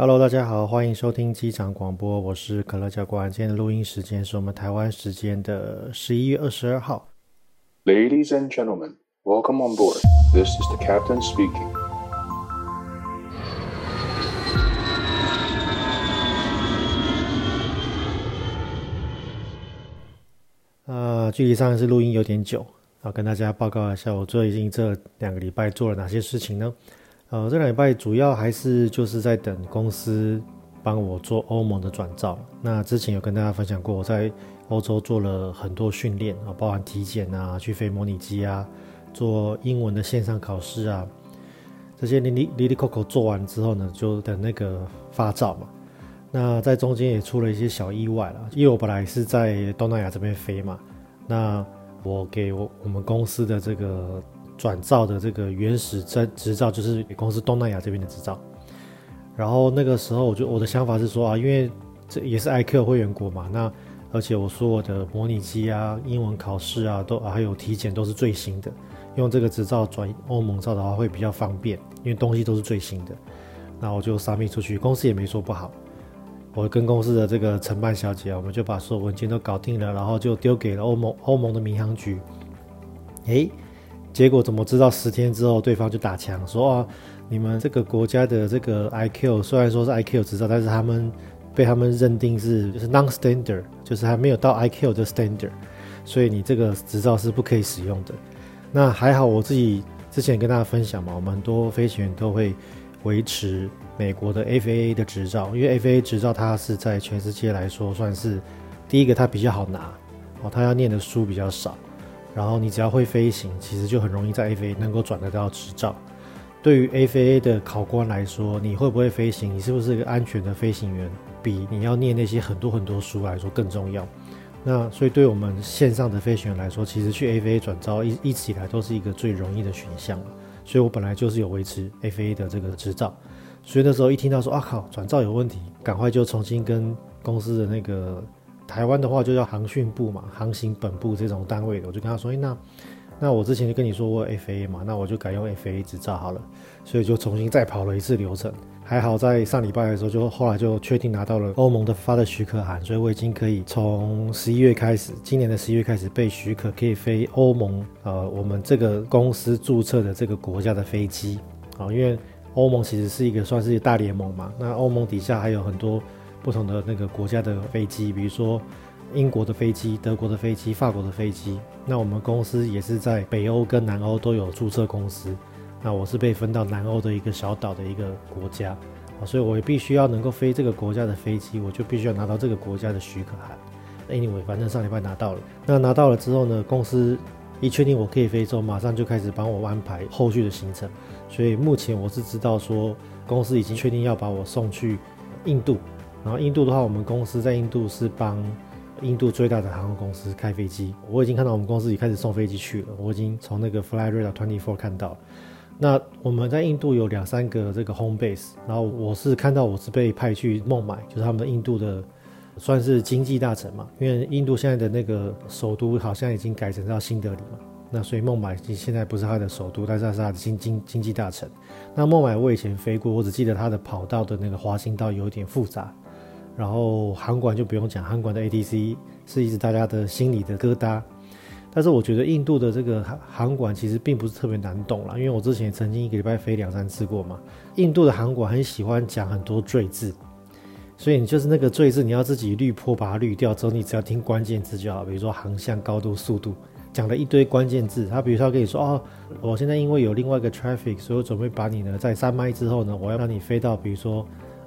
Hello，大家好，欢迎收听机长广播，我是可乐教官。今天的录音时间是我们台湾时间的十一月二十二号。Ladies and gentlemen, welcome on board. This is the captain speaking. 呃，距离上一次录音有点久，要跟大家报告一下，我最近这两个礼拜做了哪些事情呢？呃，这两礼拜主要还是就是在等公司帮我做欧盟的转照。那之前有跟大家分享过，我在欧洲做了很多训练啊，包含体检啊、去飞模拟机啊、做英文的线上考试啊，这些哩哩哩哩扣扣做完之后呢，就等那个发照嘛。那在中间也出了一些小意外了，因为我本来是在东南亚这边飞嘛，那我给我我们公司的这个。转照的这个原始执执照就是公司东南亚这边的执照，然后那个时候我就我的想法是说啊，因为这也是 ICAO 会员国嘛，那而且我说我的模拟机啊、英文考试啊都还有体检都是最新的，用这个执照转欧盟照的话会比较方便，因为东西都是最新的。那我就上面出去，公司也没说不好。我跟公司的这个承办小姐啊，我们就把所有文件都搞定了，然后就丢给了欧盟欧盟的民航局。诶。结果怎么知道十天之后对方就打枪说啊，你们这个国家的这个 I Q 虽然说是 I Q 执照，但是他们被他们认定是就是 non-standard，就是还没有到 I Q 的 standard，所以你这个执照是不可以使用的。那还好我自己之前跟大家分享嘛，我们很多飞行员都会维持美国的 FAA 的执照，因为 FAA 执照它是在全世界来说算是第一个，它比较好拿哦，它要念的书比较少。然后你只要会飞行，其实就很容易在 FAA 能够转得到执照。对于 FAA 的考官来说，你会不会飞行，你是不是一个安全的飞行员，比你要念那些很多很多书来说更重要。那所以对我们线上的飞行员来说，其实去 FAA 转照一一直以来都是一个最容易的选项。所以我本来就是有维持 FAA 的这个执照。所以那时候一听到说啊靠，转照有问题，赶快就重新跟公司的那个。台湾的话就叫航训部嘛，航行本部这种单位的，我就跟他说，哎，那那我之前就跟你说过 FAA 嘛，那我就改用 FAA 执照好了，所以就重新再跑了一次流程。还好在上礼拜的时候，就后来就确定拿到了欧盟的发的许可函，所以我已经可以从十一月开始，今年的十一月开始被许可可以飞欧盟，呃，我们这个公司注册的这个国家的飞机啊，因为欧盟其实是一个算是大联盟嘛，那欧盟底下还有很多。不同的那个国家的飞机，比如说英国的飞机、德国的飞机、法国的飞机。那我们公司也是在北欧跟南欧都有注册公司。那我是被分到南欧的一个小岛的一个国家，啊所以我也必须要能够飞这个国家的飞机，我就必须要拿到这个国家的许可函。Anyway，反正上礼拜拿到了。那拿到了之后呢，公司一确定我可以飞之后，马上就开始帮我安排后续的行程。所以目前我是知道说，公司已经确定要把我送去印度。然后印度的话，我们公司在印度是帮印度最大的航空公司开飞机。我已经看到我们公司已经开始送飞机去了，我已经从那个 Flightradar 24看到。那我们在印度有两三个这个 home base，然后我是看到我是被派去孟买，就是他们印度的算是经济大城嘛，因为印度现在的那个首都好像已经改成叫新德里嘛，那所以孟买现在不是它的首都，但是它是它的经经经济大城。那孟买我以前飞过，我只记得它的跑道的那个滑行道有一点复杂。然后航管就不用讲，航管的 ATC 是一直大家的心里的疙瘩。但是我觉得印度的这个航航管其实并不是特别难懂啦，因为我之前也曾经一个礼拜飞两三次过嘛。印度的航管很喜欢讲很多赘字，所以你就是那个赘字，你要自己滤波把它滤掉之后，你只要听关键字就好，比如说航向、高度、速度，讲了一堆关键字。他比如说跟你说哦，我现在因为有另外一个 traffic，所以我准备把你呢在三麦之后呢，我要让你飞到比如说。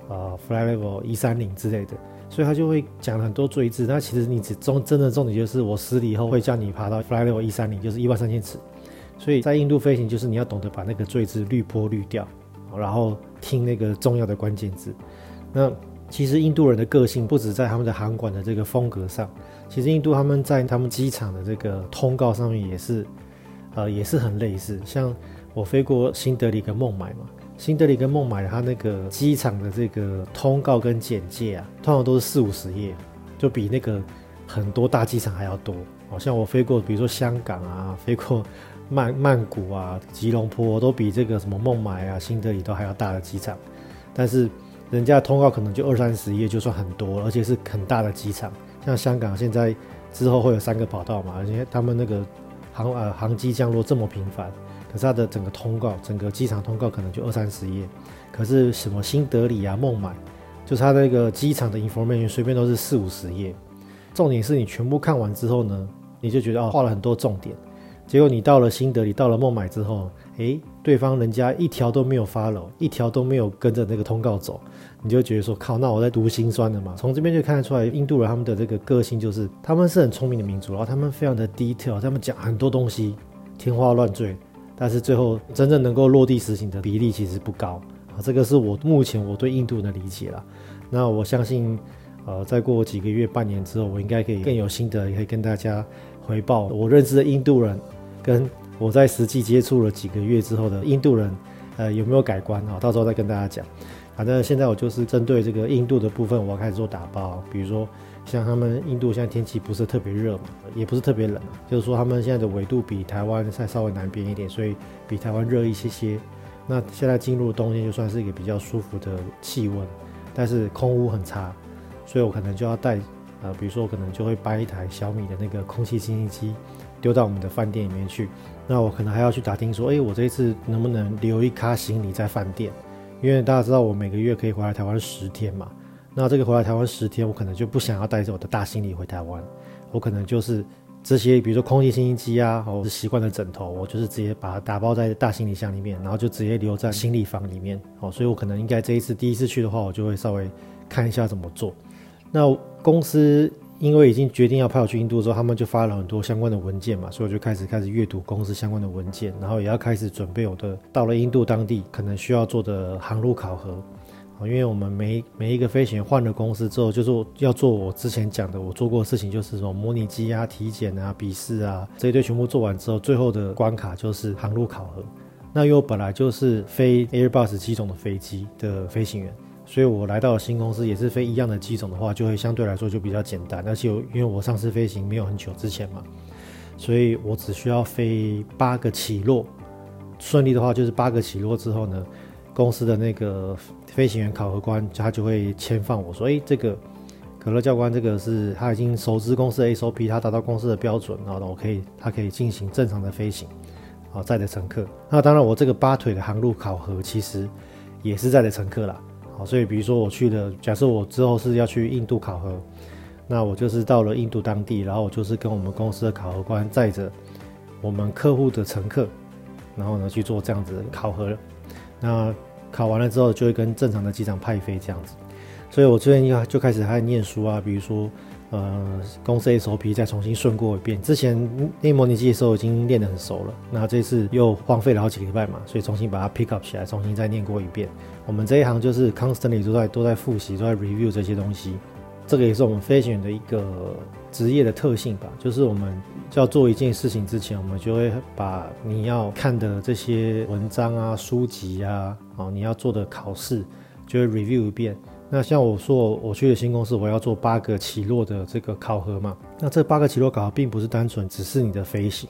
啊、uh，Flight Level 一三零之类的，所以他就会讲很多赘字。那其实你只重真的重点就是，我死了以后会叫你爬到 Flight Level 一三零，就是一万三千尺。所以在印度飞行，就是你要懂得把那个赘字滤波滤掉，然后听那个重要的关键字。那其实印度人的个性不止在他们的航管的这个风格上，其实印度他们在他们机场的这个通告上面也是，呃，也是很类似。像我飞过新德里跟孟买嘛。新德里跟孟买，它那个机场的这个通告跟简介啊，通常都是四五十页，就比那个很多大机场还要多。好像我飞过，比如说香港啊，飞过曼曼谷啊、吉隆坡，都比这个什么孟买啊、新德里都还要大的机场。但是人家通告可能就二三十页就算很多，而且是很大的机场，像香港现在之后会有三个跑道嘛，而且他们那个航呃航机降落这么频繁，可是它的整个通告，整个机场通告可能就二三十页，可是什么新德里啊、孟买，就是它那个机场的 information 随便都是四五十页，重点是你全部看完之后呢，你就觉得哦，画了很多重点。结果你到了新德里，到了孟买之后，诶，对方人家一条都没有 follow，一条都没有跟着那个通告走，你就觉得说靠，那我在读心酸的嘛。从这边就看得出来，印度人他们的这个个性就是，他们是很聪明的民族，然后他们非常的 detail，他们讲很多东西，天花乱坠，但是最后真正能够落地实行的比例其实不高啊。这个是我目前我对印度的理解啦。那我相信，呃，再过几个月、半年之后，我应该可以更有心得，也可以跟大家回报我认识的印度人。跟我在实际接触了几个月之后的印度人，呃，有没有改观啊？到时候再跟大家讲。反正现在我就是针对这个印度的部分，我要开始做打包。比如说，像他们印度现在天气不是特别热嘛，也不是特别冷，就是说他们现在的纬度比台湾再稍微南边一点，所以比台湾热一些些。那现在进入冬天就算是一个比较舒服的气温，但是空污很差，所以我可能就要带，呃，比如说我可能就会搬一台小米的那个空气清新机。丢到我们的饭店里面去，那我可能还要去打听说，哎，我这一次能不能留一卡行李在饭店？因为大家知道我每个月可以回来台湾十天嘛，那这个回来台湾十天，我可能就不想要带着我的大行李回台湾，我可能就是这些，比如说空气清新机啊，或者是习惯的枕头，我就是直接把它打包在大行李箱里面，然后就直接留在行李房里面。哦，所以我可能应该这一次第一次去的话，我就会稍微看一下怎么做。那公司。因为已经决定要派我去印度之后，他们就发了很多相关的文件嘛，所以我就开始开始阅读公司相关的文件，然后也要开始准备我的到了印度当地可能需要做的航路考核。因为我们每每一个飞行员换了公司之后，就是要做我之前讲的我做过的事情，就是说模拟机啊、体检啊、笔试啊这一堆全部做完之后，最后的关卡就是航路考核。那因为我本来就是飞 Airbus 机种的飞机的飞行员。所以我来到了新公司，也是飞一样的机种的话，就会相对来说就比较简单。而且因为我上次飞行没有很久之前嘛，所以我只需要飞八个起落，顺利的话就是八个起落之后呢，公司的那个飞行员考核官他就会签放我说，哎，这个可乐教官这个是他已经熟知公司的 SOP，他达到公司的标准，然后我可以他可以进行正常的飞行，好载的乘客。那当然我这个八腿的航路考核其实也是载的乘客啦。好，所以比如说我去了，假设我之后是要去印度考核，那我就是到了印度当地，然后我就是跟我们公司的考核官载着我们客户的乘客，然后呢去做这样子的考核了。那考完了之后，就会跟正常的机长派飞这样子。所以我最近就就开始还念书啊，比如说。呃，公司 SOP 再重新顺过一遍。之前练模拟机的时候已经练得很熟了，那这次又荒废了好几个礼拜嘛，所以重新把它 pick up 起来，重新再念过一遍。我们这一行就是 constantly 都在都在复习，都在 review 这些东西。这个也是我们飞行员的一个职业的特性吧，就是我们要做一件事情之前，我们就会把你要看的这些文章啊、书籍啊，哦，你要做的考试，就会 review 一遍。那像我说，我去的新公司，我要做八个起落的这个考核嘛。那这八个起落考核并不是单纯只是你的飞行，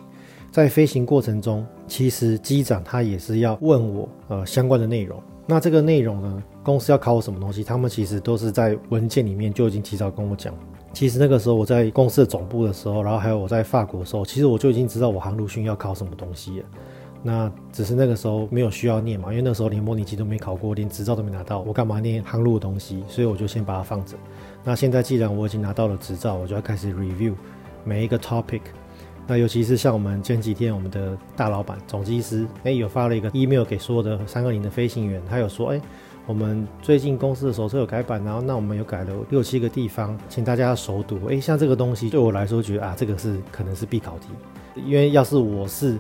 在飞行过程中，其实机长他也是要问我呃相关的内容。那这个内容呢，公司要考我什么东西，他们其实都是在文件里面就已经提早跟我讲。其实那个时候我在公司的总部的时候，然后还有我在法国的时候，其实我就已经知道我航路训要考什么东西了。那只是那个时候没有需要念嘛，因为那时候连模拟机都没考过，连执照都没拿到，我干嘛念航路的东西？所以我就先把它放着。那现在既然我已经拿到了执照，我就要开始 review 每一个 topic。那尤其是像我们前几天我们的大老板总机师，哎，有发了一个 email 给所有的三二零的飞行员，他有说，哎，我们最近公司的手册有改版，然后那我们有改了六七个地方，请大家熟读。哎，像这个东西对我来说，觉得啊，这个是可能是必考题，因为要是我是。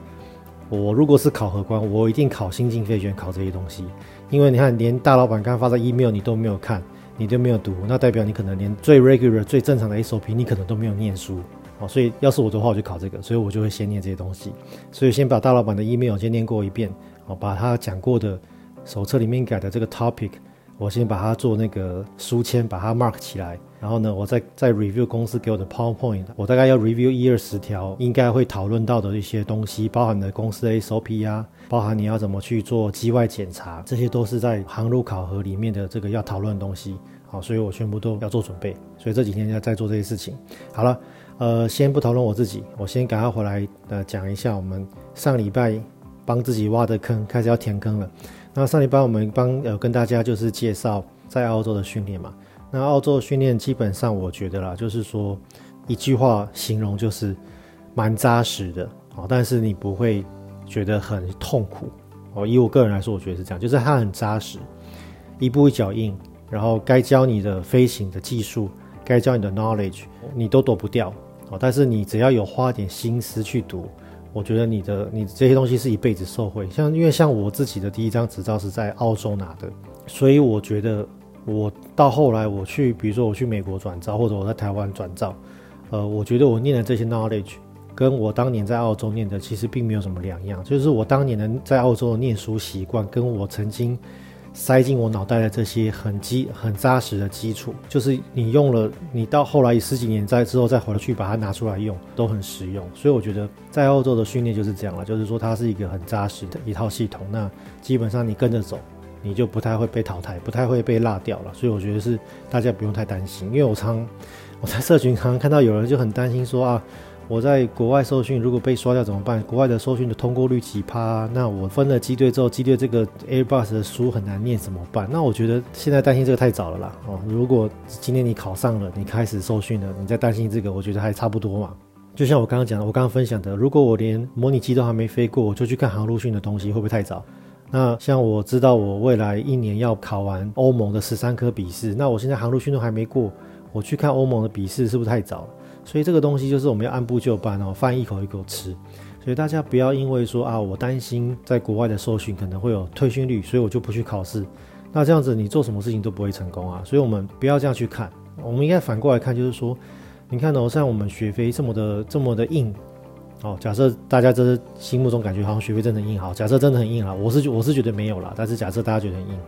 我如果是考核官，我一定考新进飞行员考这些东西，因为你看，连大老板刚发的 email 你都没有看，你都没有读，那代表你可能连最 regular 最正常的 SOP 你可能都没有念书哦。所以要是我的话，我就考这个，所以我就会先念这些东西，所以先把大老板的 email 先念过一遍哦，把他讲过的手册里面改的这个 topic。我先把它做那个书签，把它 mark 起来，然后呢，我再再 review 公司给我的 PowerPoint，我大概要 review 一二十条应该会讨论到的一些东西，包含的公司的 SOP 啊，包含你要怎么去做机外检查，这些都是在航路考核里面的这个要讨论的东西。好，所以我全部都要做准备，所以这几天要在做这些事情。好了，呃，先不讨论我自己，我先赶快回来呃讲一下我们上礼拜帮自己挖的坑，开始要填坑了。那上礼拜我们帮呃跟大家就是介绍在澳洲的训练嘛。那澳洲的训练基本上我觉得啦，就是说一句话形容就是蛮扎实的，哦，但是你不会觉得很痛苦哦。以我个人来说，我觉得是这样，就是它很扎实，一步一脚印。然后该教你的飞行的技术，该教你的 knowledge，你都躲不掉哦。但是你只要有花点心思去读，我觉得你的你这些东西是一辈子受惠。像因为像我自己的第一张执照是在澳洲拿的，所以我觉得我到后来我去，比如说我去美国转照，或者我在台湾转照，呃，我觉得我念的这些 knowledge 跟我当年在澳洲念的其实并没有什么两样。就是我当年的在澳洲的念书习惯，跟我曾经。塞进我脑袋的这些很基很扎实的基础，就是你用了，你到后来十几年再之后再回去把它拿出来用，都很实用。所以我觉得在澳洲的训练就是这样了，就是说它是一个很扎实的一套系统。那基本上你跟着走，你就不太会被淘汰，不太会被落掉了。所以我觉得是大家不用太担心，因为我常我在社群常常看到有人就很担心说啊。我在国外受训，如果被刷掉怎么办？国外的受训的通过率奇葩？那我分了机队之后，机队这个 Airbus 的书很难念，怎么办？那我觉得现在担心这个太早了啦。哦，如果今天你考上了，你开始受训了，你再担心这个，我觉得还差不多嘛。就像我刚刚讲的，我刚刚分享的，如果我连模拟机都还没飞过，我就去看航路训的东西，会不会太早？那像我知道我未来一年要考完欧盟的十三科笔试，那我现在航路训都还没过，我去看欧盟的笔试是不是太早了？所以这个东西就是我们要按部就班哦，饭一口一口吃。所以大家不要因为说啊，我担心在国外的受训可能会有退训率，所以我就不去考试。那这样子你做什么事情都不会成功啊。所以我们不要这样去看，我们应该反过来看，就是说，你看哦，像我们学费这么的这么的硬哦。假设大家这是心目中感觉好像学费真的硬，好，假设真的很硬啊，我是我是觉得没有啦，但是假设大家觉得很硬，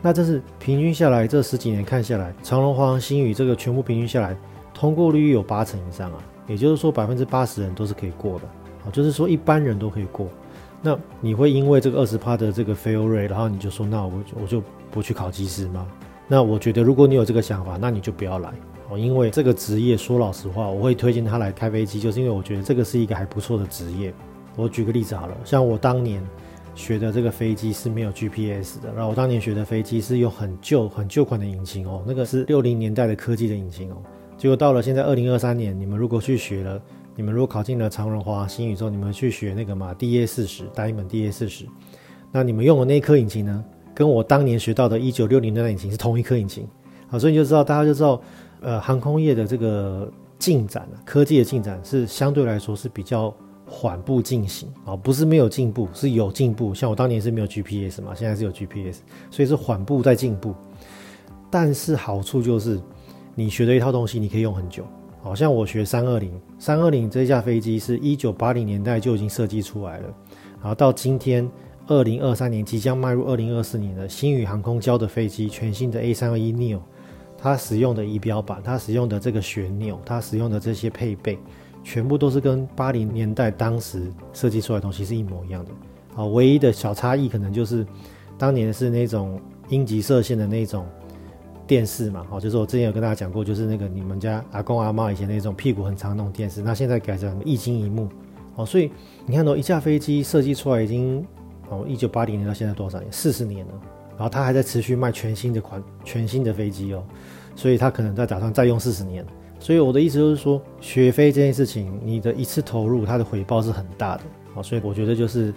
那这是平均下来这十几年看下来，长隆、华航、新宇这个全部平均下来。通过率有八成以上啊，也就是说百分之八十人都是可以过的，啊，就是说一般人都可以过。那你会因为这个二十趴的这个 fail rate，然后你就说那我我就不去考机师吗？那我觉得如果你有这个想法，那你就不要来哦，因为这个职业说老实话，我会推荐他来开飞机，就是因为我觉得这个是一个还不错的职业。我举个例子好了，像我当年学的这个飞机是没有 GPS 的，然后我当年学的飞机是用很旧很旧款的引擎哦，那个是六零年代的科技的引擎哦。结果到了现在二零二三年，你们如果去学了，你们如果考进了长荣、华新、宇宙，你们去学那个嘛，DA 四十，带一门 DA 四十，那你们用的那一颗引擎呢，跟我当年学到的一九六零年代引擎是同一颗引擎，好，所以你就知道，大家就知道，呃，航空业的这个进展啊，科技的进展是相对来说是比较缓步进行啊，不是没有进步，是有进步。像我当年是没有 GPS 嘛，现在是有 GPS，所以是缓步在进步，但是好处就是。你学的一套东西，你可以用很久。好像我学三二零，三二零这架飞机是一九八零年代就已经设计出来了，然后到今天二零二三年即将迈入二零二四年的新宇航空交的飞机，全新的 A 三二一 neo，它使用的仪表板，它使用的这个旋钮，它使用的这些配备，全部都是跟八零年代当时设计出来的东西是一模一样的。啊，唯一的小差异可能就是当年是那种阴极射线的那种。电视嘛，哦，就是我之前有跟大家讲过，就是那个你们家阿公阿妈以前那种屁股很长那种电视，那现在改成液晶一幕，哦，所以你看到一架飞机设计出来已经，哦，一九八零年到现在多少年？四十年了，然后它还在持续卖全新的款、全新的飞机哦，所以它可能在打算再用四十年。所以我的意思就是说，学飞这件事情，你的一次投入，它的回报是很大的，哦，所以我觉得就是。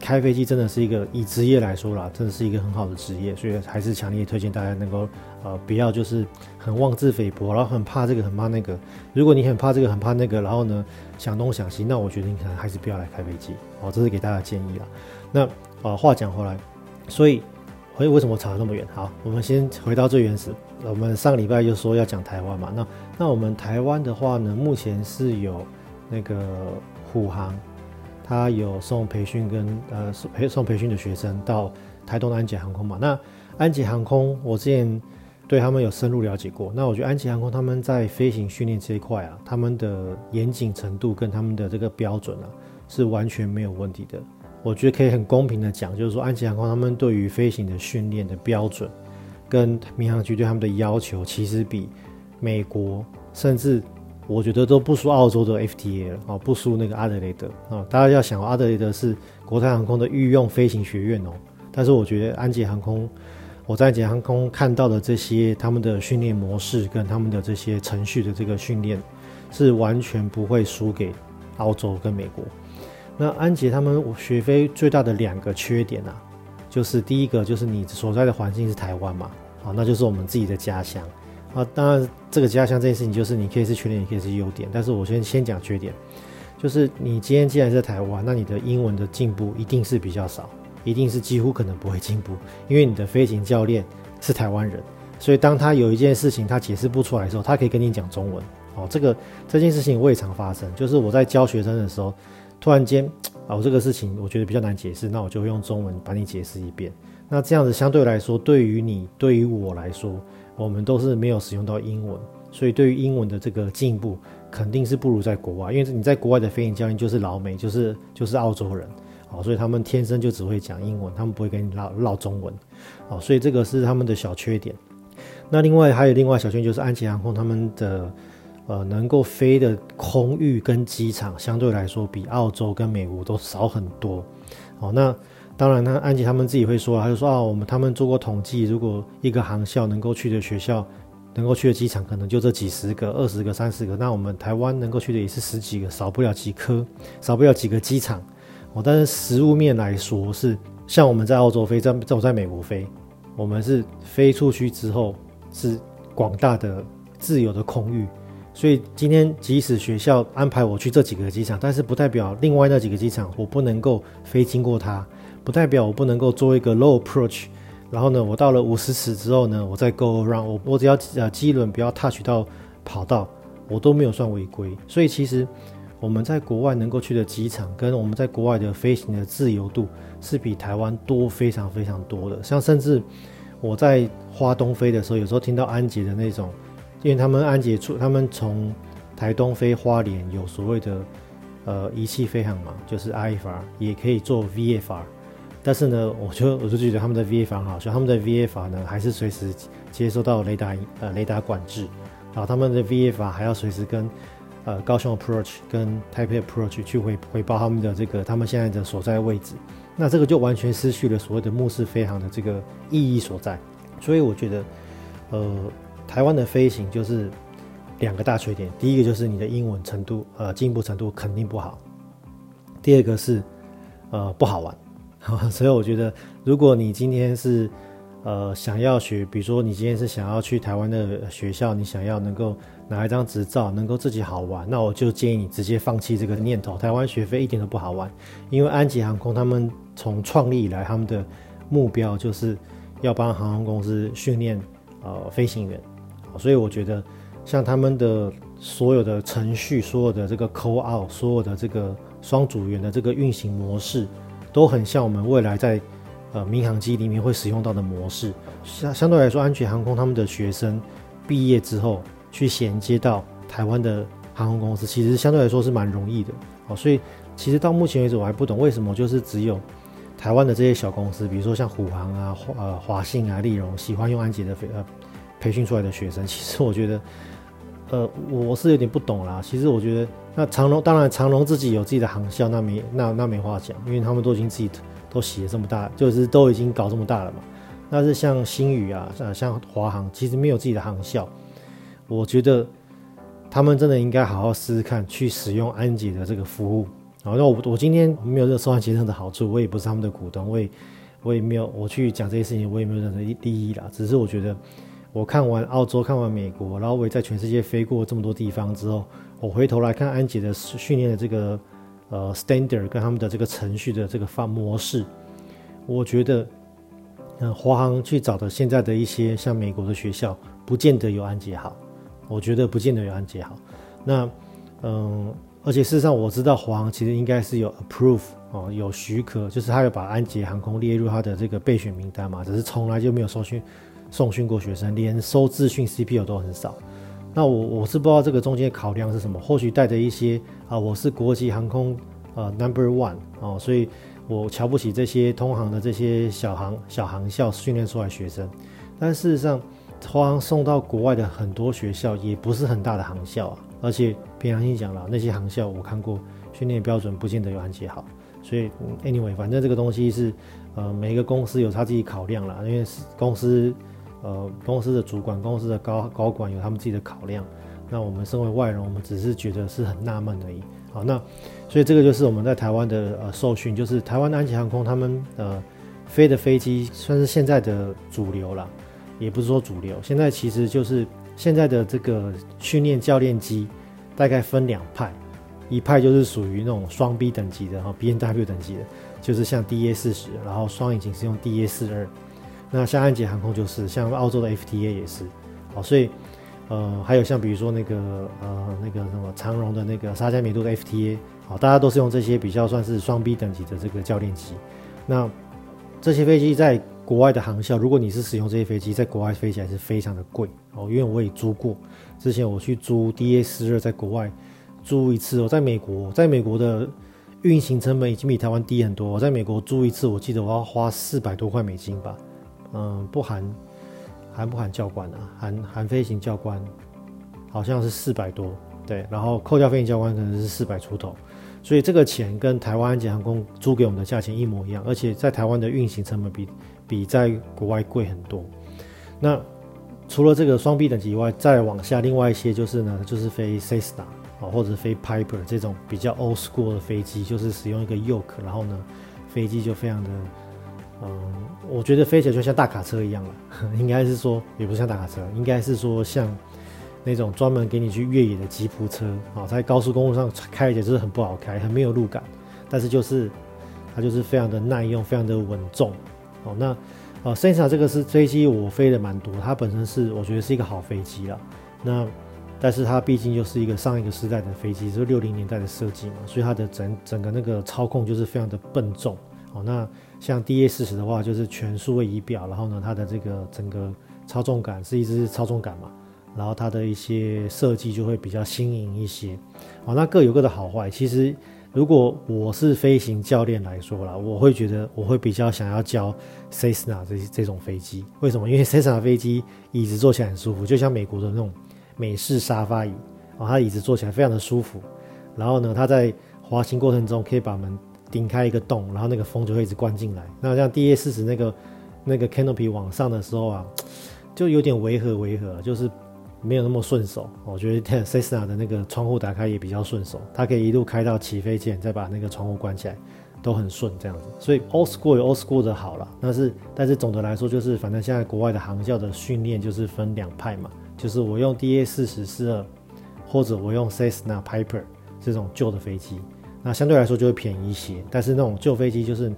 开飞机真的是一个以职业来说啦，真的是一个很好的职业，所以还是强烈推荐大家能够呃不要就是很妄自菲薄，然后很怕这个很怕那个。如果你很怕这个很怕那个，然后呢想东想西，那我觉得你可能还是不要来开飞机哦，这是给大家建议啦。那呃话讲回来，所以所以为什么吵得那么远？好，我们先回到最原始。我们上个礼拜就说要讲台湾嘛，那那我们台湾的话呢，目前是有那个虎航。他有送培训跟呃送送培训的学生到台东的安捷航空嘛？那安捷航空我之前对他们有深入了解过。那我觉得安捷航空他们在飞行训练这一块啊，他们的严谨程度跟他们的这个标准啊，是完全没有问题的。我觉得可以很公平的讲，就是说安捷航空他们对于飞行的训练的标准，跟民航局对他们的要求，其实比美国甚至我觉得都不输澳洲的 FTA 了啊，不输那个阿德雷德啊。大家要想，阿德雷德是国泰航空的御用飞行学院哦，但是我觉得安捷航空，我在安捷航空看到的这些他们的训练模式跟他们的这些程序的这个训练，是完全不会输给澳洲跟美国。那安捷他们学飞最大的两个缺点啊，就是第一个就是你所在的环境是台湾嘛，啊，那就是我们自己的家乡啊。当然，这个家乡这件事情就是你可以是缺点，也可以是优点。但是我先先讲缺点，就是你今天既然在台湾，那你的英文的进步一定是比较少，一定是几乎可能不会进步，因为你的飞行教练是台湾人，所以当他有一件事情他解释不出来的时候，他可以跟你讲中文。哦，这个这件事情我也常发生，就是我在教学生的时候。突然间，啊，我这个事情我觉得比较难解释，那我就用中文把你解释一遍。那这样子相对来说，对于你，对于我来说，我们都是没有使用到英文，所以对于英文的这个进步，肯定是不如在国外。因为你在国外的飞行教练就是老美，就是就是澳洲人，哦，所以他们天生就只会讲英文，他们不会跟你唠唠中文，哦，所以这个是他们的小缺点。那另外还有另外小缺点就是安捷航空他们的。呃，能够飞的空域跟机场相对来说比澳洲跟美国都少很多。哦，那当然呢，安吉他们自己会说，他就说啊，我们他们做过统计，如果一个航校能够去的学校，能够去的机场可能就这几十个、二十个、三十个，那我们台湾能够去的也是十几个，少不了几颗，少不了几个机场。哦，但是实物面来说是，像我们在澳洲飞，在在我在美国飞，我们是飞出去之后是广大的自由的空域。所以今天即使学校安排我去这几个机场，但是不代表另外那几个机场我不能够飞经过它，不代表我不能够做一个 low approach。然后呢，我到了五十尺之后呢，我再 go around，我我只要呃机轮不要 touch 到跑道，我都没有算违规。所以其实我们在国外能够去的机场，跟我们在国外的飞行的自由度是比台湾多非常非常多的。像甚至我在花东飞的时候，有时候听到安捷的那种。因为他们安捷出，他们从台东飞花莲有所谓的呃仪器飞航嘛，就是 IFR 也可以做 VFR，但是呢，我就我就觉得他们的 VFR 好，所以他们的 VFR 呢还是随时接收到雷达呃雷达管制，然后他们的 VFR 还要随时跟呃高雄 Approach 跟台北 Approach 去回回报他们的这个他们现在的所在位置，那这个就完全失去了所谓的目视飞航的这个意义所在，所以我觉得呃。台湾的飞行就是两个大缺点，第一个就是你的英文程度，呃，进步程度肯定不好；第二个是，呃，不好玩。所以我觉得，如果你今天是，呃，想要学，比如说你今天是想要去台湾的学校，你想要能够拿一张执照，能够自己好玩，那我就建议你直接放弃这个念头。台湾学飞一点都不好玩，因为安吉航空他们从创立以来，他们的目标就是要帮航空公司训练呃飞行员。所以我觉得，像他们的所有的程序、所有的这个 call out、所有的这个双组员的这个运行模式，都很像我们未来在呃民航机里面会使用到的模式。相相对来说，安全航空他们的学生毕业之后去衔接到台湾的航空公司，其实相对来说是蛮容易的。哦，所以其实到目前为止，我还不懂为什么就是只有台湾的这些小公司，比如说像虎航啊、华呃华信啊、立荣，喜欢用安捷的飞呃。培训出来的学生，其实我觉得，呃，我是有点不懂啦。其实我觉得，那长荣当然长荣自己有自己的航校，那没那那没话讲，因为他们都已经自己都写这么大，就是都已经搞这么大了嘛。但是像星宇啊，呃，像华航，其实没有自己的航校。我觉得他们真的应该好好试试看，去使用安捷的这个服务。好，那我我今天没有这个收安捷的好处，我也不是他们的股东，我也我也没有我去讲这些事情，我也没有任何利益啦。只是我觉得。我看完澳洲，看完美国，然后我也在全世界飞过这么多地方之后，我回头来看安捷的训练的这个呃 standard 跟他们的这个程序的这个方模式，我觉得，嗯，华航去找的现在的一些像美国的学校，不见得有安捷好，我觉得不见得有安捷好。那嗯，而且事实上我知道华航其实应该是有 approve 哦，有许可，就是他有把安捷航空列入他的这个备选名单嘛，只是从来就没有收训。送训过学生，连收自训 CPU 都很少。那我我是不知道这个中间考量是什么，或许带着一些啊，我是国际航空呃 Number One 哦，所以我瞧不起这些通航的这些小航小航校训练出来学生，但事实上，通航送到国外的很多学校也不是很大的航校啊，而且凭良心讲了，那些航校我看过，训练标准不见得有安捷好，所以 anyway，反正这个东西是呃每一个公司有他自己考量啦，因为公司呃公司的主管、公司的高高管有他们自己的考量，那我们身为外人，我们只是觉得是很纳闷而已。好，那所以这个就是我们在台湾的呃受训，就是台湾的安捷航空他们呃飞的飞机算是现在的主流了，也不是说主流，现在其实就是现在的这个训练教练机大概分两派，一派就是属于那种双 B 等级的哈，B N W 等级的，就是像 DA 四十，然后双引擎是用 DA 四二，那像安捷航空就是像澳洲的 FTA 也是，好，所以。呃，还有像比如说那个呃那个什么长荣的那个沙加米度的 FTA，好，大家都是用这些比较算是双 B 等级的这个教练机。那这些飞机在国外的航校，如果你是使用这些飞机，在国外飞起来是非常的贵哦。因为我也租过，之前我去租 DA 四二在国外租一次，我在美国，在美国的运行成本已经比台湾低很多。我在美国租一次，我记得我要花四百多块美金吧，嗯，不含。含不含教官啊？含含飞行教官，好像是四百多，对，然后扣掉飞行教官可能是四百出头，所以这个钱跟台湾安检航空租给我们的价钱一模一样，而且在台湾的运行成本比比在国外贵很多。那除了这个双 B 等级以外，再往下另外一些就是呢，就是飞 Cessna 啊，或者飞 Piper 这种比较 old school 的飞机，就是使用一个 yoke，然后呢，飞机就非常的。嗯，我觉得飞起来就像大卡车一样了，应该是说也不像大卡车，应该是说像那种专门给你去越野的吉普车啊，在高速公路上开起来就是很不好开，很没有路感，但是就是它就是非常的耐用，非常的稳重。哦，那呃，Cessna 这个是飞机我飞的蛮多，它本身是我觉得是一个好飞机了。那但是它毕竟就是一个上一个时代的飞机，就是六零年代的设计嘛，所以它的整整个那个操控就是非常的笨重。哦，那像 DA 四十的话，就是全数位仪表，然后呢，它的这个整个操纵杆是一支操纵杆嘛，然后它的一些设计就会比较新颖一些。哦，那各有各的好坏。其实，如果我是飞行教练来说啦，我会觉得我会比较想要教 Cessna 这这种飞机。为什么？因为 Cessna 飞机椅子坐起来很舒服，就像美国的那种美式沙发椅，哦，它椅子坐起来非常的舒服。然后呢，它在滑行过程中可以把门。顶开一个洞，然后那个风就会一直灌进来。那像 DA 四十那个那个 canopy 往上的时候啊，就有点违和违和，就是没有那么顺手。我觉得 Cessna 的那个窗户打开也比较顺手，它可以一路开到起飞前，再把那个窗户关起来，都很顺这样子。所以 old school 有 old school 的好了，但是但是总的来说就是，反正现在国外的航校的训练就是分两派嘛，就是我用 DA 四十四二，或者我用 Cessna Piper 这种旧的飞机。那相对来说就会便宜一些，但是那种旧飞机就是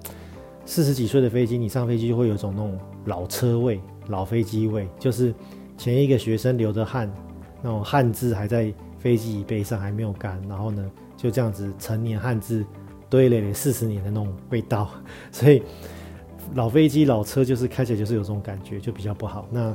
四十几岁的飞机，你上飞机就会有一种那种老车味、老飞机味，就是前一个学生流着汗，那种汗渍还在飞机椅背上还没有干，然后呢就这样子成年汗渍堆垒了四十年的那种味道，所以老飞机、老车就是开起来就是有这种感觉，就比较不好。那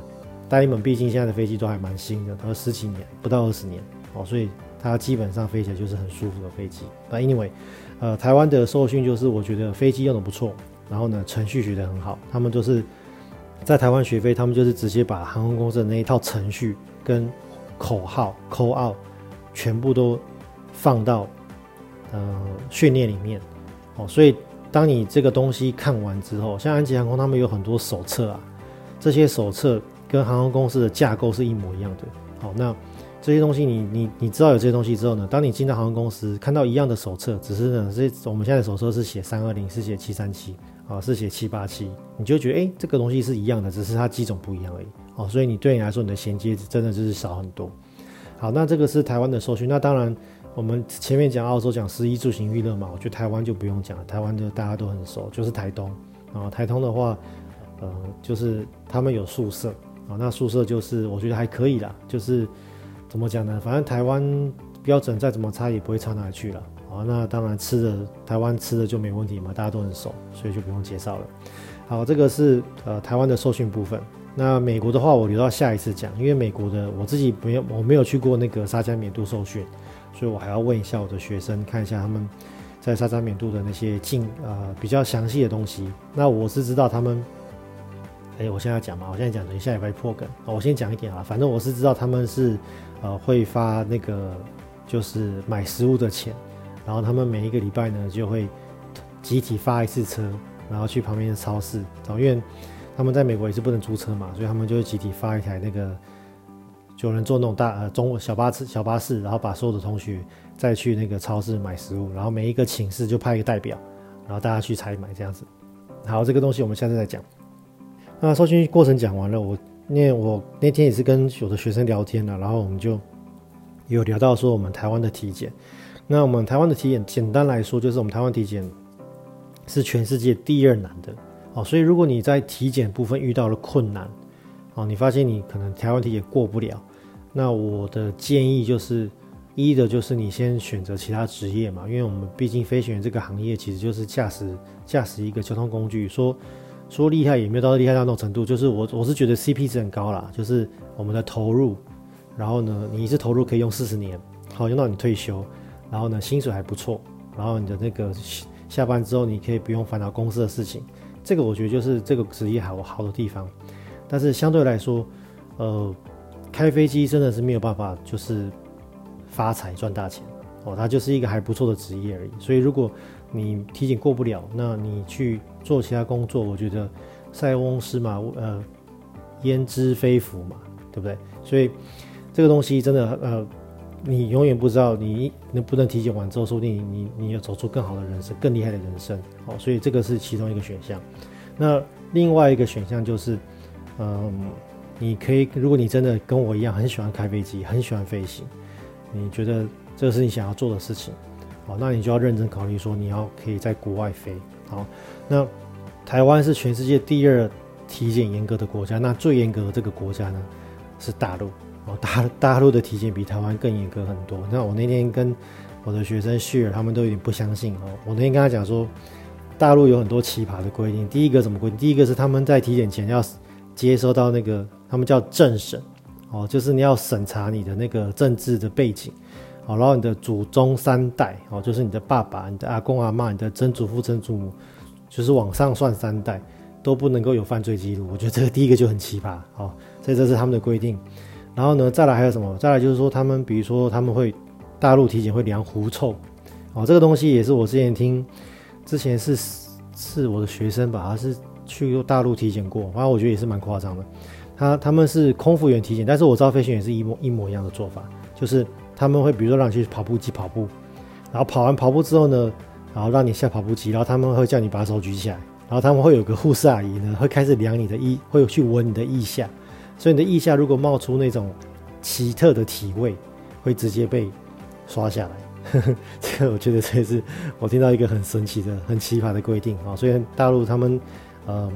大联盟毕竟现在的飞机都还蛮新的，都十几年不到二十年哦，所以。它基本上飞起来就是很舒服的飞机。那 anyway，呃，台湾的受训就是我觉得飞机用的不错，然后呢程序学的很好。他们就是在台湾学飞，他们就是直接把航空公司的那一套程序跟口号口号全部都放到呃训练里面。哦，所以当你这个东西看完之后，像安吉航空他们有很多手册啊，这些手册跟航空公司的架构是一模一样的。好，那。这些东西你，你你知道有这些东西之后呢，当你进到航空公司看到一样的手册，只是呢，这我们现在的手册是写三二零，是写七三七，啊，是写七八七，你就觉得哎，这个东西是一样的，只是它机种不一样而已，哦，所以你对你来说，你的衔接真的就是少很多。好，那这个是台湾的受训，那当然我们前面讲澳洲讲食衣住行娱乐嘛，我觉得台湾就不用讲了，台湾的大家都很熟，就是台东，啊，台东的话，呃，就是他们有宿舍，啊，那宿舍就是我觉得还可以啦，就是。怎么讲呢？反正台湾标准再怎么差也不会差哪里去了啊。那当然吃的台湾吃的就没问题嘛，大家都很熟，所以就不用介绍了。好，这个是呃台湾的受训部分。那美国的话，我留到下一次讲，因为美国的我自己没有我没有去过那个沙加缅度受训，所以我还要问一下我的学生，看一下他们在沙加缅度的那些进呃比较详细的东西。那我是知道他们，哎，我现在讲嘛，我现在讲，等一下礼拜破梗。我先讲一点啊，反正我是知道他们是呃会发那个就是买食物的钱，然后他们每一个礼拜呢就会集体发一次车，然后去旁边的超市，然后因为他们在美国也是不能租车嘛，所以他们就会集体发一台那个。就有人坐那种大呃中小巴士小巴士，然后把所有的同学再去那个超市买食物，然后每一个寝室就派一个代表，然后大家去采买这样子。好，这个东西我们下次再讲。那受训过程讲完了，我因为我那天也是跟有的学生聊天了，然后我们就有聊到说我们台湾的体检。那我们台湾的体检，简单来说就是我们台湾体检是全世界第二难的哦，所以如果你在体检部分遇到了困难，哦，你发现你可能台湾体检过不了。那我的建议就是，一的就是你先选择其他职业嘛，因为我们毕竟飞行员这个行业其实就是驾驶驾驶一个交通工具，说说厉害也没有到厉害到那种程度，就是我我是觉得 CP 值很高啦，就是我们的投入，然后呢，你一次投入可以用四十年，好用到你退休，然后呢，薪水还不错，然后你的那个下班之后你可以不用烦恼公司的事情，这个我觉得就是这个职业好好的地方，但是相对来说，呃。开飞机真的是没有办法，就是发财赚大钱哦，它就是一个还不错的职业而已。所以如果你体检过不了，那你去做其他工作，我觉得塞翁失马，呃，焉知非福嘛，对不对？所以这个东西真的，呃，你永远不知道你能不能体检完之后，说不定你你你要走出更好的人生，更厉害的人生哦。所以这个是其中一个选项。那另外一个选项就是，嗯。你可以，如果你真的跟我一样很喜欢开飞机，很喜欢飞行，你觉得这个是你想要做的事情，好，那你就要认真考虑说你要可以在国外飞。好，那台湾是全世界第二体检严格的国家，那最严格的这个国家呢是大陆。哦，大大陆的体检比台湾更严格很多。那我那天跟我的学生 share，他们都有点不相信哦。我那天跟他讲说，大陆有很多奇葩的规定。第一个怎么规定？第一个是他们在体检前要接收到那个。他们叫政审，哦，就是你要审查你的那个政治的背景，好，然后你的祖宗三代，哦，就是你的爸爸、你的阿公阿嬷、你的曾祖父、曾祖母，就是往上算三代都不能够有犯罪记录。我觉得这个第一个就很奇葩，哦，所以这是他们的规定。然后呢，再来还有什么？再来就是说，他们比如说他们会大陆体检会量狐臭，哦，这个东西也是我之前听，之前是是我的学生吧，他是去过大陆体检过，反正我觉得也是蛮夸张的。他他们是空服员体检，但是我知道飞行员是一模一模一样的做法，就是他们会比如说让你去跑步机跑步，然后跑完跑步之后呢，然后让你下跑步机，然后他们会叫你把手举起来，然后他们会有个护士阿姨呢，会开始量你的腋，会去闻你的腋下，所以你的腋下如果冒出那种奇特的体味，会直接被刷下来。呵呵，这个我觉得这也是我听到一个很神奇的、很奇葩的规定啊。所以大陆他们呃。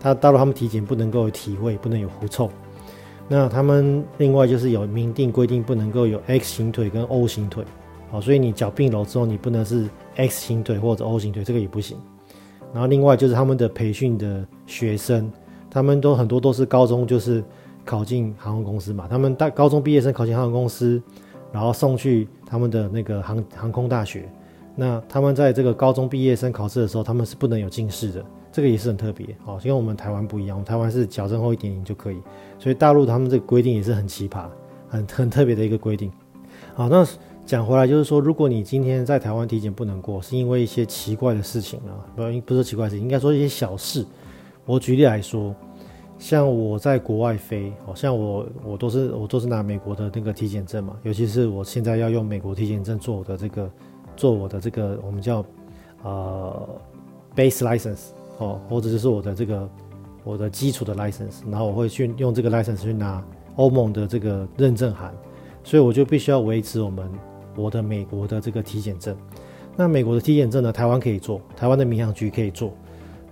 他大陆他们体检不能够有体味，不能有狐臭。那他们另外就是有明定规定，不能够有 X 型腿跟 O 型腿。好，所以你脚并拢之后，你不能是 X 型腿或者 O 型腿，这个也不行。然后另外就是他们的培训的学生，他们都很多都是高中就是考进航空公司嘛，他们大高中毕业生考进航空公司，然后送去他们的那个航航空大学。那他们在这个高中毕业生考试的时候，他们是不能有近视的。这个也是很特别哦，因为我们台湾不一样，我们台湾是矫正后一点零就可以，所以大陆他们这个规定也是很奇葩、很很特别的一个规定。好，那讲回来就是说，如果你今天在台湾体检不能过，是因为一些奇怪的事情啊，不不是奇怪事情，应该说一些小事。我举例来说，像我在国外飞，好像我我都是我都是拿美国的那个体检证嘛，尤其是我现在要用美国体检证做我的这个做我的这个我们叫呃 base license。哦，或者就是我的这个我的基础的 license，然后我会去用这个 license 去拿欧盟的这个认证函，所以我就必须要维持我们我的美国的这个体检证。那美国的体检证呢，台湾可以做，台湾的民航局可以做。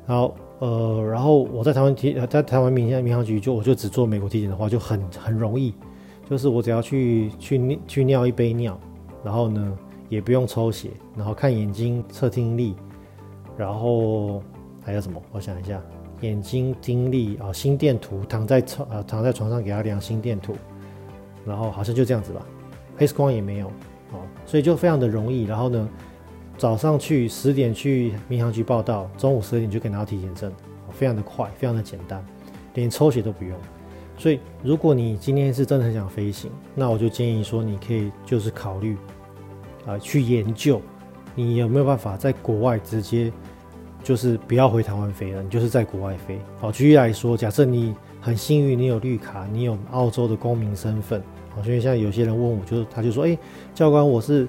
然后呃，然后我在台湾体在台湾民航民航局就我就只做美国体检的话，就很很容易，就是我只要去去去尿一杯尿，然后呢也不用抽血，然后看眼睛测听力，然后。还有什么？我想一下，眼睛、听力啊，心电图，躺在床呃躺在床上给他量心电图，然后好像就这样子吧，X 光也没有，哦，所以就非常的容易。然后呢，早上去十点去民航局报到，中午十二点就可以拿到体检证，非常的快，非常的简单，连抽血都不用。所以，如果你今天是真的很想飞行，那我就建议说，你可以就是考虑啊、去研究你有没有办法在国外直接就是不要回台湾飞了，你就是在国外飞。好，举例来说，假设你很幸运，你有绿卡，你有澳洲的公民身份。好，所以现在有些人问我，就是他就说，哎、教官，我是。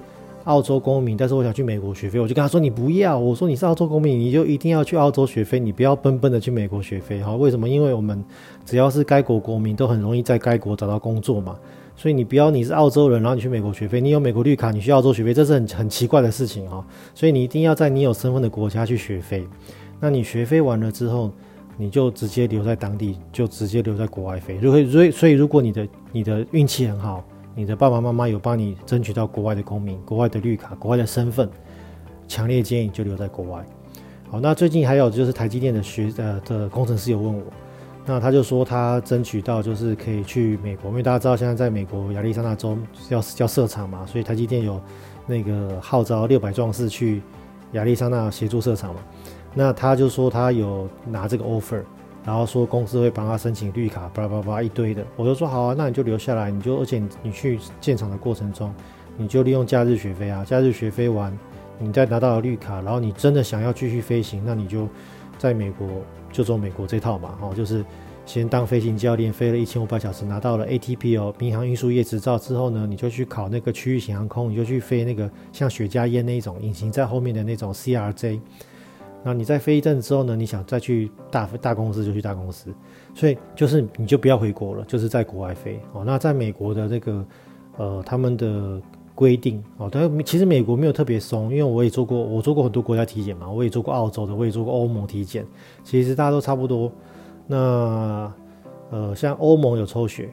澳洲公民，但是我想去美国学飞，我就跟他说：“你不要。”我说：“你是澳洲公民，你就一定要去澳洲学飞，你不要笨笨的去美国学飞。”哈，为什么？因为我们只要是该国国民，都很容易在该国找到工作嘛。所以你不要你是澳洲人，然后你去美国学飞，你有美国绿卡，你去澳洲学飞，这是很很奇怪的事情哈。所以你一定要在你有身份的国家去学飞。那你学飞完了之后，你就直接留在当地，就直接留在国外飞。如果所以所以如果你的你的运气很好。你的爸爸妈妈有帮你争取到国外的公民、国外的绿卡、国外的身份，强烈建议就留在国外。好，那最近还有就是台积电的学呃的工程师有问我，那他就说他争取到就是可以去美国，因为大家知道现在在美国亚利桑那州要要设厂嘛，所以台积电有那个号召六百壮士去亚利桑那协助设厂嘛。那他就说他有拿这个 offer。然后说公司会帮他申请绿卡，巴拉巴拉一堆的，我就说好啊，那你就留下来，你就而且你去建厂的过程中，你就利用假日学飞啊，假日学飞完，你再拿到了绿卡，然后你真的想要继续飞行，那你就在美国就走美国这套嘛，哦，就是先当飞行教练，飞了一千五百小时，拿到了 ATPL 民航运输业执照之后呢，你就去考那个区域型航空，你就去飞那个像雪茄烟那一种引擎在后面的那种 CRJ。那你再飞一阵之后呢？你想再去大大公司就去大公司，所以就是你就不要回国了，就是在国外飞哦。那在美国的这个呃他们的规定哦，但其实美国没有特别松，因为我也做过，我做过很多国家体检嘛，我也做过澳洲的，我也做过欧盟体检，其实大家都差不多。那呃像欧盟有抽血，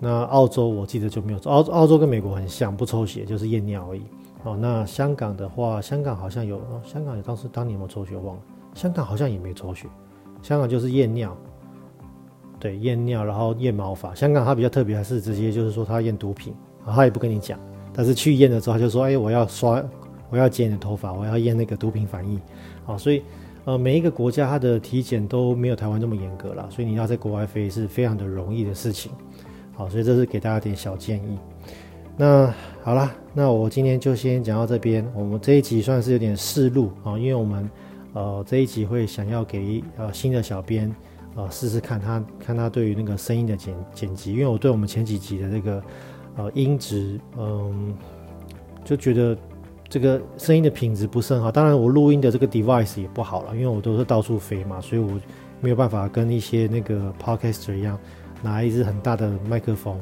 那澳洲我记得就没有，澳澳洲跟美国很像，不抽血就是验尿而已。哦，那香港的话，香港好像有，哦、香港有当时当年有没有抽血忘了，香港好像也没抽血，香港就是验尿，对，验尿然后验毛发。香港它比较特别，还是直接就是说它验毒品，啊，他也不跟你讲，但是去验的时候他就说，哎，我要刷，我要剪你的头发，我要验那个毒品反应，好，所以呃每一个国家它的体检都没有台湾这么严格啦，所以你要在国外飞是非常的容易的事情，好，所以这是给大家点小建议。那好啦，那我今天就先讲到这边。我们这一集算是有点试录啊，因为我们呃这一集会想要给呃新的小编呃试试看他看他对于那个声音的剪剪辑，因为我对我们前几集的这个呃音质嗯就觉得这个声音的品质不是很好。当然我录音的这个 device 也不好了，因为我都是到处飞嘛，所以我没有办法跟一些那个 podcaster 一样拿一支很大的麦克风。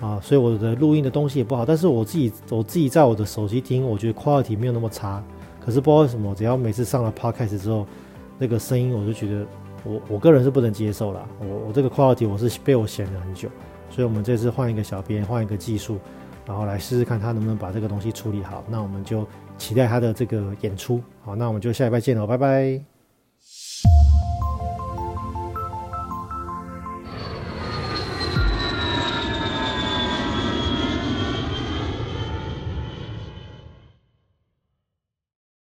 啊，所以我的录音的东西也不好，但是我自己我自己在我的手机听，我觉得 quality 没有那么差。可是不知道为什么，只要每次上了 podcast 之后，那个声音我就觉得我我个人是不能接受啦。我我这个 quality 我是被我嫌了很久，所以我们这次换一个小编，换一个技术，然后来试试看他能不能把这个东西处理好。那我们就期待他的这个演出。好，那我们就下礼拜见了，拜拜。